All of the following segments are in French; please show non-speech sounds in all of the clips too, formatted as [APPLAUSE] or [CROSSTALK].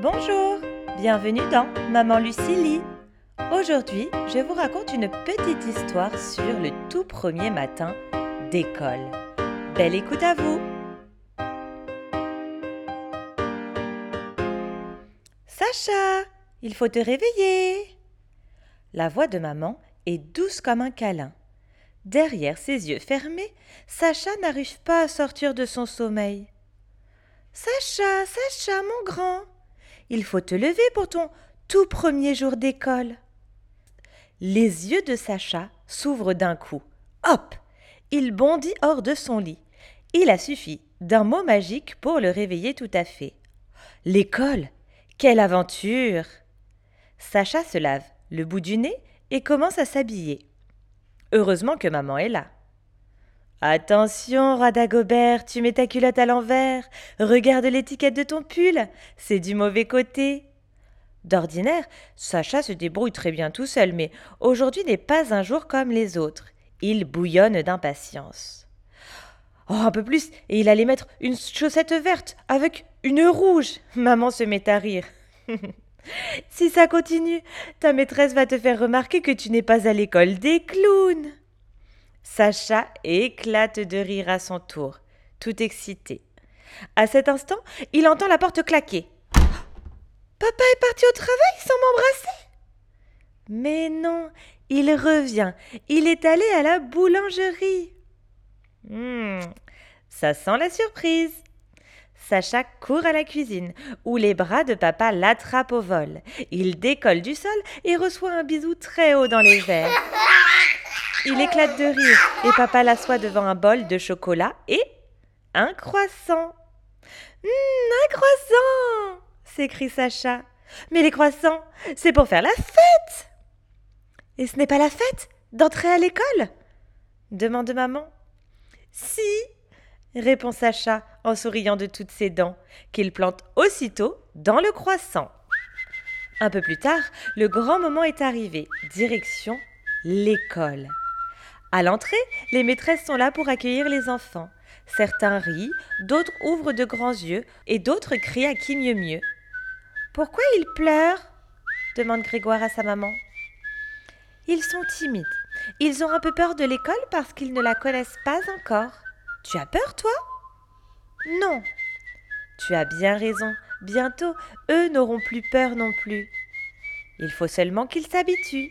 Bonjour, bienvenue dans Maman Lucie Aujourd'hui, je vous raconte une petite histoire sur le tout premier matin d'école. Belle écoute à vous Sacha, il faut te réveiller La voix de maman est douce comme un câlin. Derrière ses yeux fermés, Sacha n'arrive pas à sortir de son sommeil. Sacha, Sacha, mon grand, il faut te lever pour ton tout premier jour d'école. Les yeux de Sacha s'ouvrent d'un coup. Hop Il bondit hors de son lit. Il a suffi d'un mot magique pour le réveiller tout à fait. L'école Quelle aventure Sacha se lave le bout du nez et commence à s'habiller. Heureusement que maman est là. Attention, Radagobert, tu mets ta culotte à l'envers. Regarde l'étiquette de ton pull. C'est du mauvais côté. D'ordinaire, Sacha se débrouille très bien tout seul, mais aujourd'hui n'est pas un jour comme les autres. Il bouillonne d'impatience. Oh, un peu plus, et il allait mettre une chaussette verte avec une rouge. Maman se met à rire. [LAUGHS] si ça continue, ta maîtresse va te faire remarquer que tu n'es pas à l'école des clowns. Sacha éclate de rire à son tour, tout excité. À cet instant, il entend la porte claquer. Papa est parti au travail sans m'embrasser? Mais non, il revient. Il est allé à la boulangerie. Hmm, ça sent la surprise. Sacha court à la cuisine, où les bras de papa l'attrapent au vol. Il décolle du sol et reçoit un bisou très haut dans les airs. Il éclate de rire et papa l'assoit devant un bol de chocolat et un croissant. Hum, un croissant s'écrie Sacha. Mais les croissants, c'est pour faire la fête Et ce n'est pas la fête d'entrer à l'école demande maman. Si répond Sacha en souriant de toutes ses dents, qu'il plante aussitôt dans le croissant. Un peu plus tard, le grand moment est arrivé, direction l'école. À l'entrée, les maîtresses sont là pour accueillir les enfants. Certains rient, d'autres ouvrent de grands yeux et d'autres crient à qui mieux mieux. Pourquoi ils pleurent? demande Grégoire à sa maman. Ils sont timides. Ils ont un peu peur de l'école parce qu'ils ne la connaissent pas encore. Tu as peur, toi? Non. Tu as bien raison. Bientôt, eux n'auront plus peur non plus. Il faut seulement qu'ils s'habituent.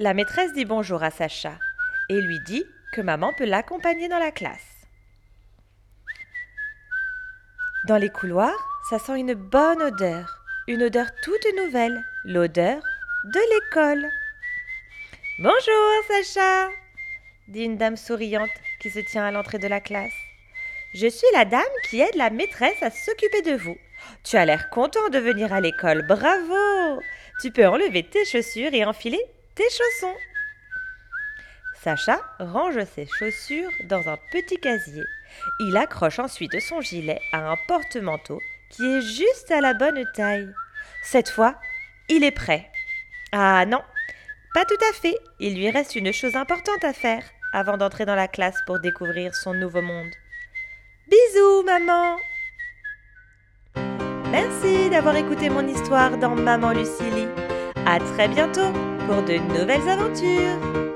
La maîtresse dit bonjour à Sacha et lui dit que maman peut l'accompagner dans la classe. Dans les couloirs, ça sent une bonne odeur, une odeur toute nouvelle, l'odeur de l'école. Bonjour Sacha, dit une dame souriante qui se tient à l'entrée de la classe. Je suis la dame qui aide la maîtresse à s'occuper de vous. Tu as l'air content de venir à l'école, bravo Tu peux enlever tes chaussures et enfiler tes chaussons. Sacha range ses chaussures dans un petit casier. Il accroche ensuite son gilet à un porte-manteau qui est juste à la bonne taille. Cette fois, il est prêt. Ah non, pas tout à fait. Il lui reste une chose importante à faire avant d'entrer dans la classe pour découvrir son nouveau monde. Bisous, maman Merci d'avoir écouté mon histoire dans Maman Lucilie. À très bientôt pour de nouvelles aventures